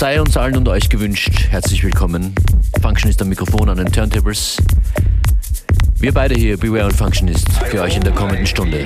sei uns allen und euch gewünscht. Herzlich willkommen. Function ist am Mikrofon an den Turntables. Wir beide hier, Beware und Functionist, für euch in der kommenden Stunde.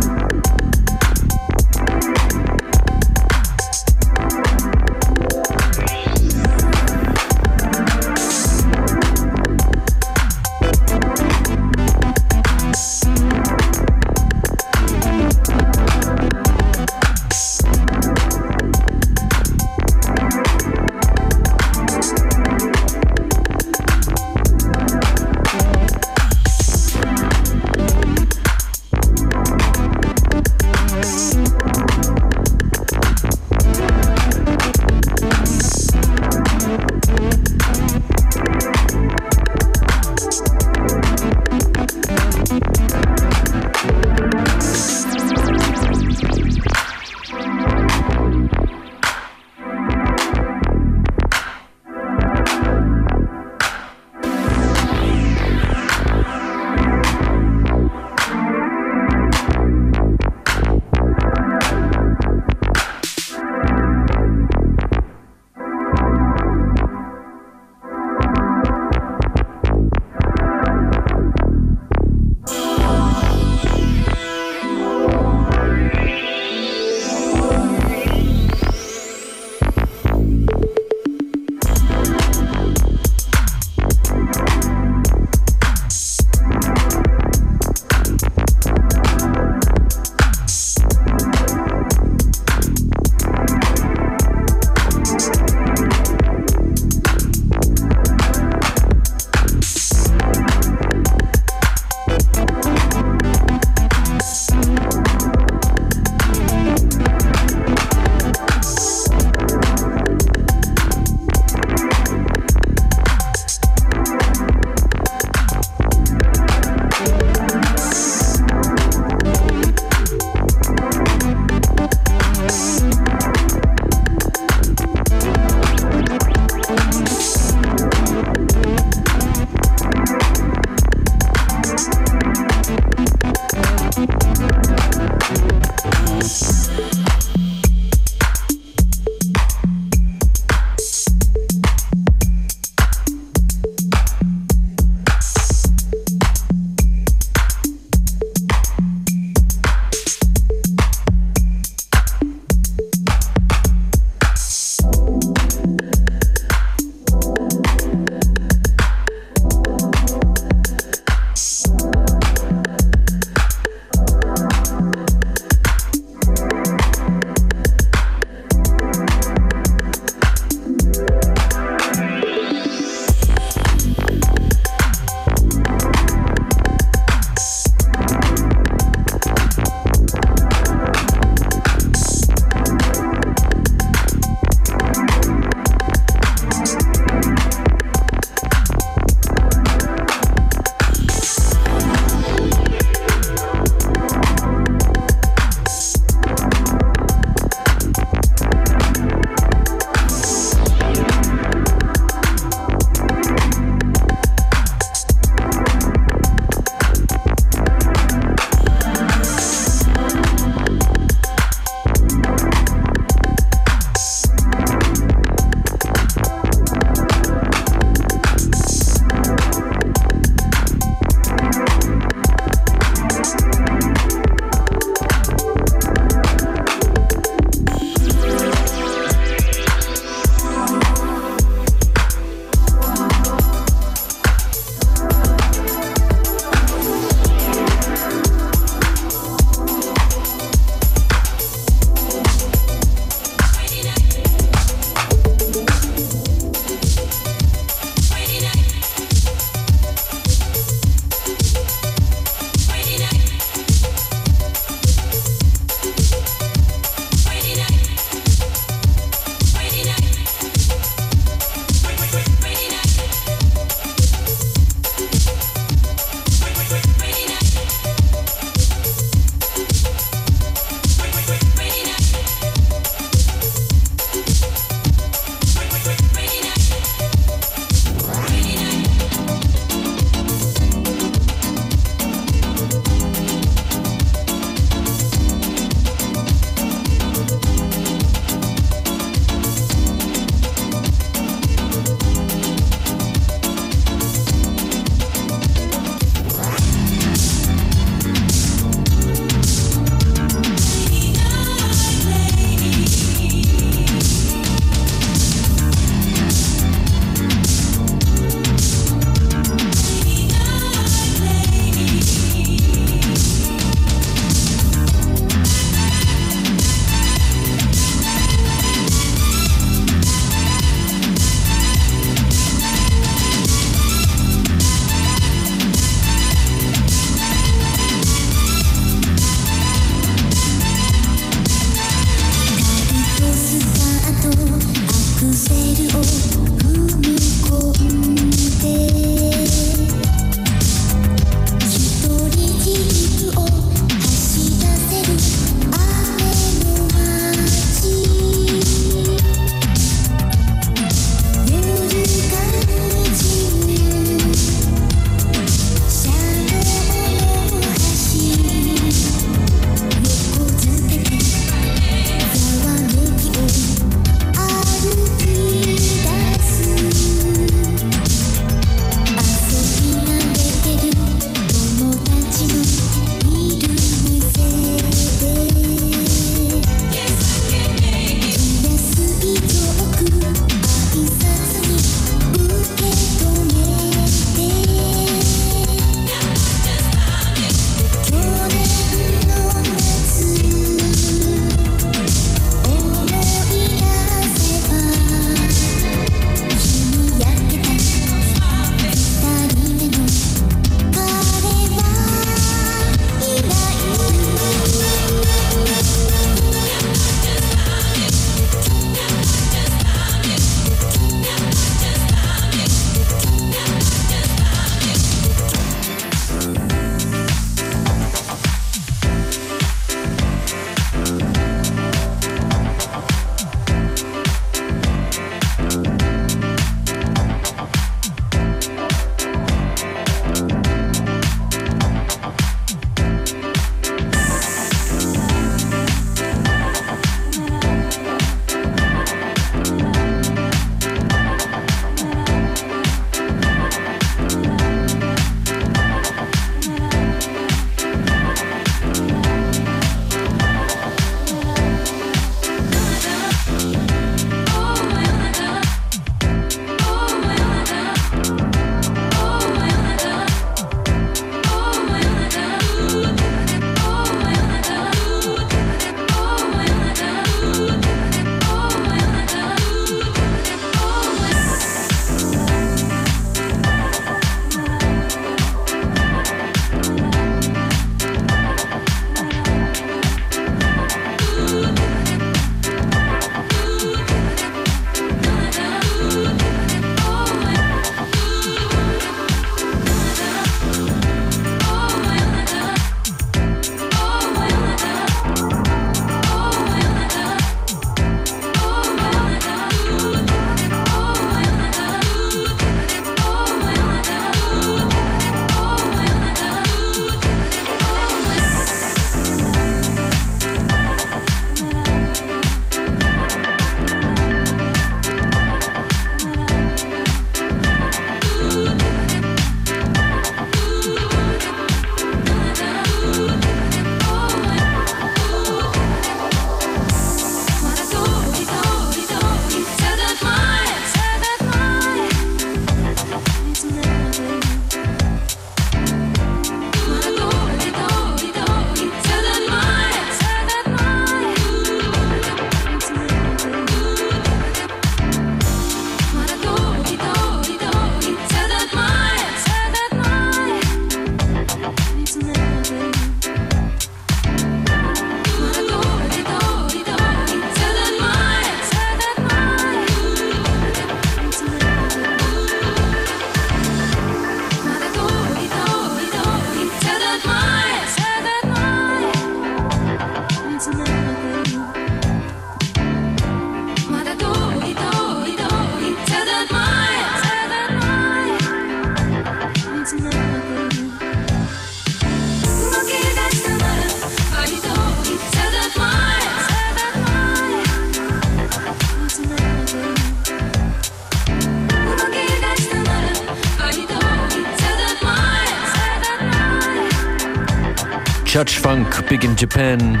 Funk, Big in Japan,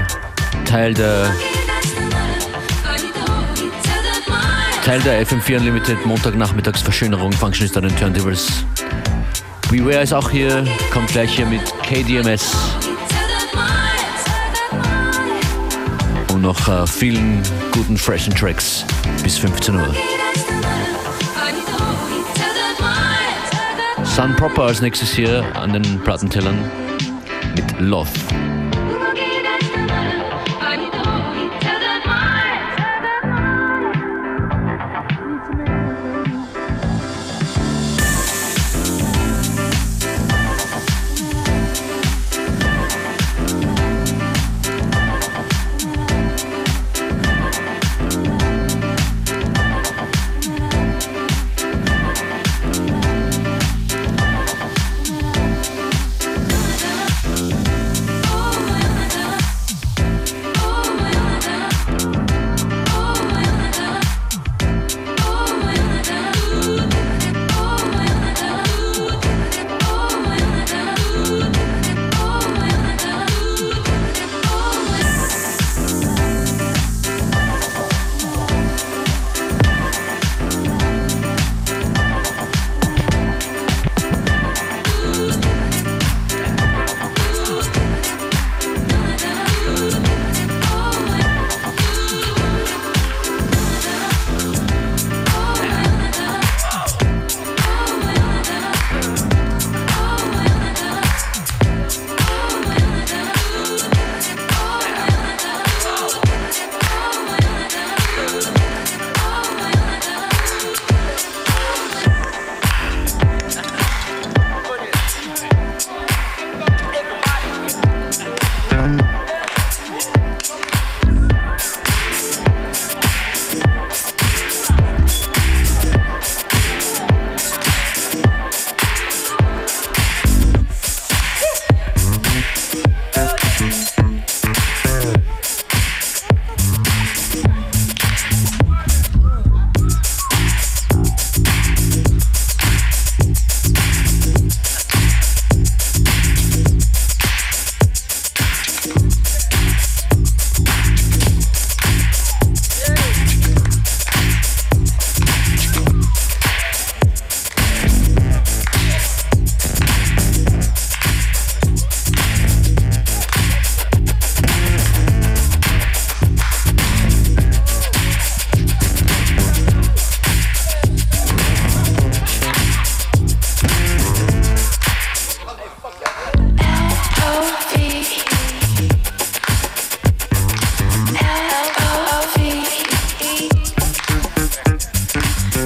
Teil der Teil der FM4 Unlimited Montagnachmittagsverschönerung Functionist an den Turntables. Beware ist auch hier, kommt gleich hier mit KDMS. Und noch uh, vielen guten freshen Tracks bis 15 Uhr. Sun Proper als nächstes hier an den Plattentellern mit Love.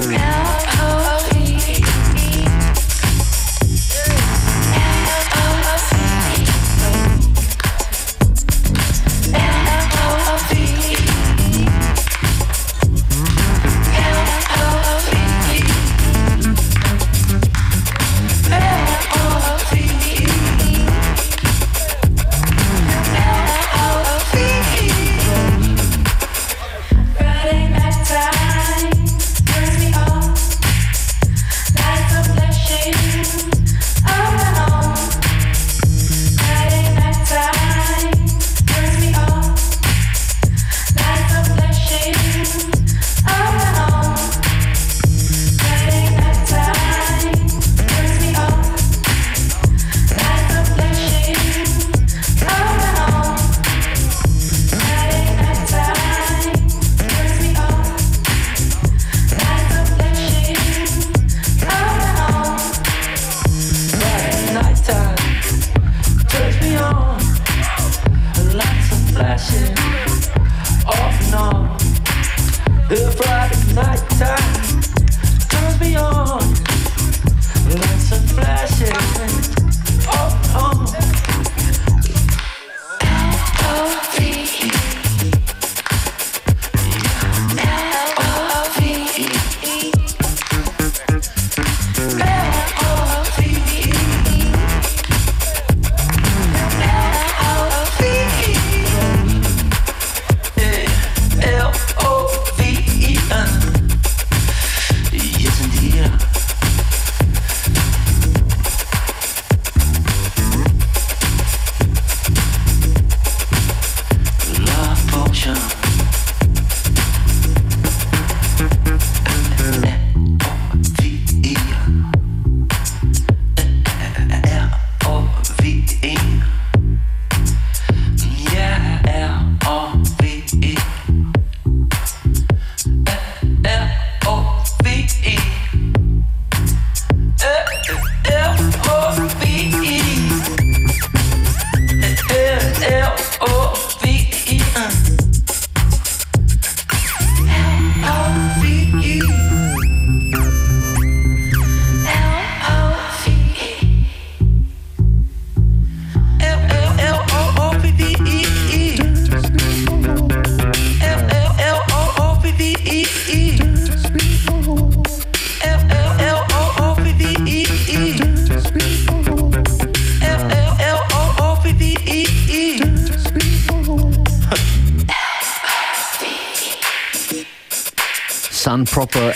Forever.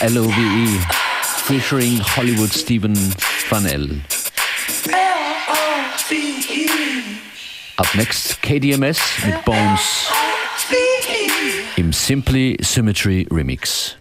LOVE featuring Hollywood Stephen Fanel. Up next KDMS mit Bones im Simply Symmetry Remix.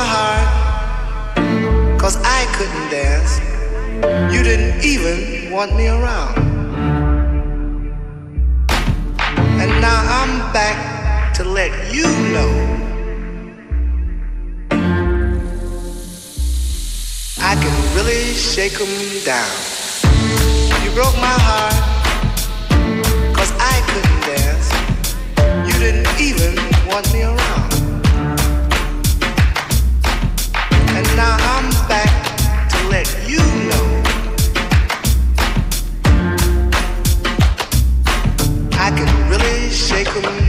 My heart, cause I couldn't dance. You didn't even want me around. And now I'm back to let you know. I can really shake them down. You broke my heart, cause I couldn't dance. You didn't even want me around. Shake them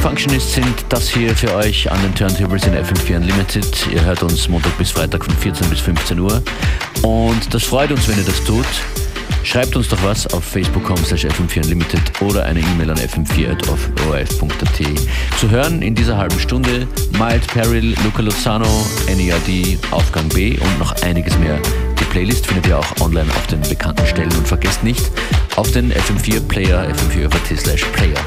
Functionist sind das hier für euch an den Turntables in FM4 Unlimited. Ihr hört uns Montag bis Freitag von 14 bis 15 Uhr. Und das freut uns, wenn ihr das tut. Schreibt uns doch was auf facebook.com slash fm4 unlimited oder eine E-Mail an fm4.orf.at. Zu hören in dieser halben Stunde Mild Peril, Luca Lozano, NERD, Aufgang B und noch einiges mehr. Die Playlist findet ihr auch online auf den bekannten Stellen und vergesst nicht auf den FM4 Player, fm4.at slash player.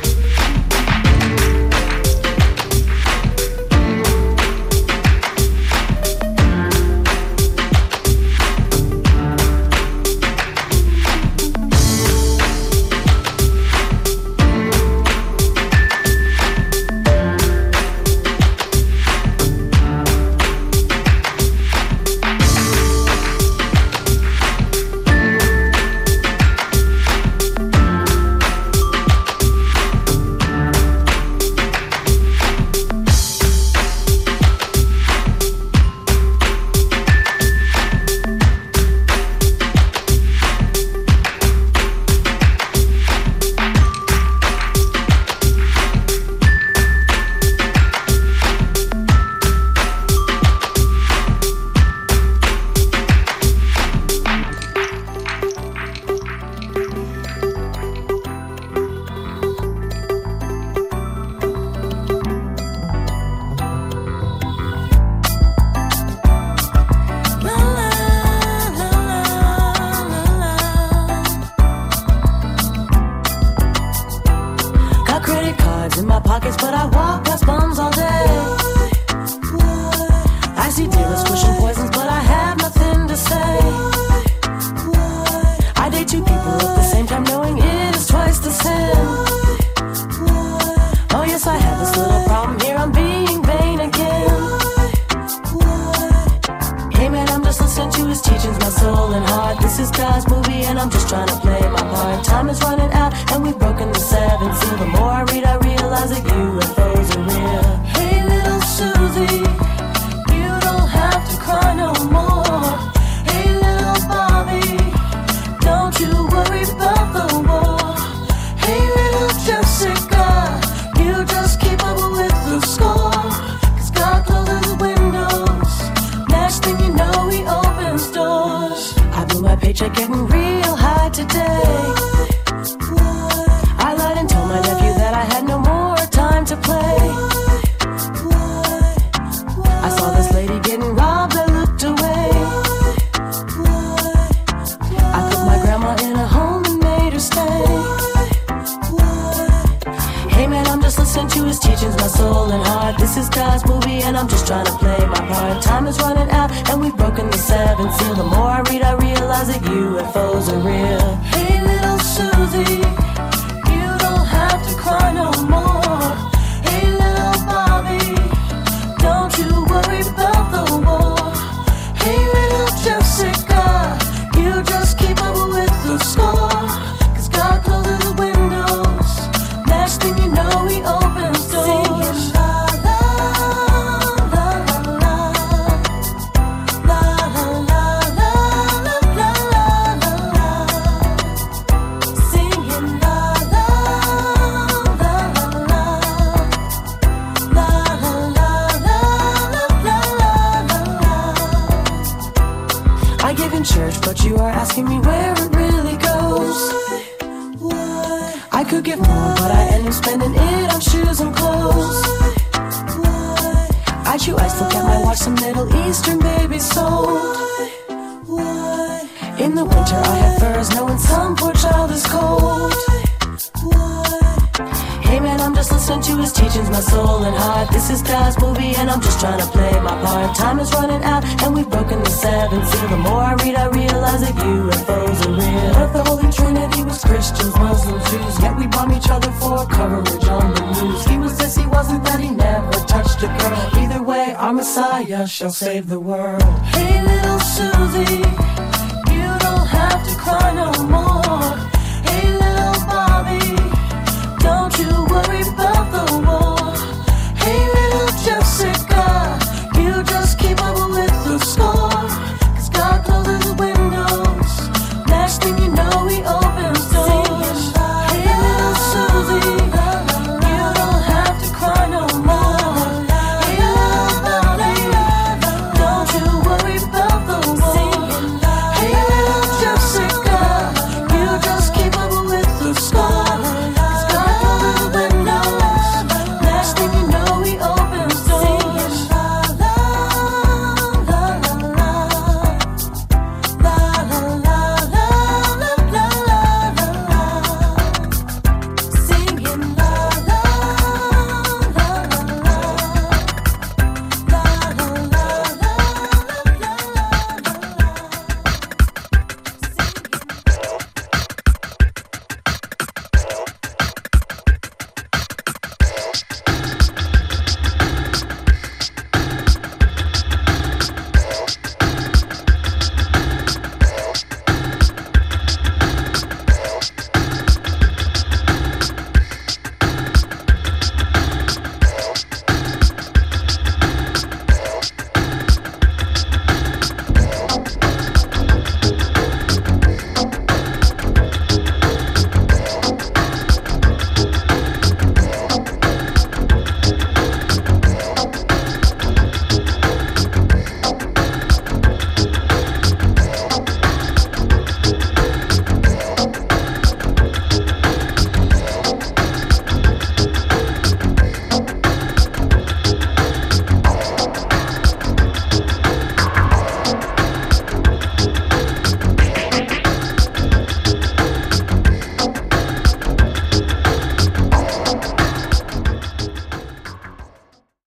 Save the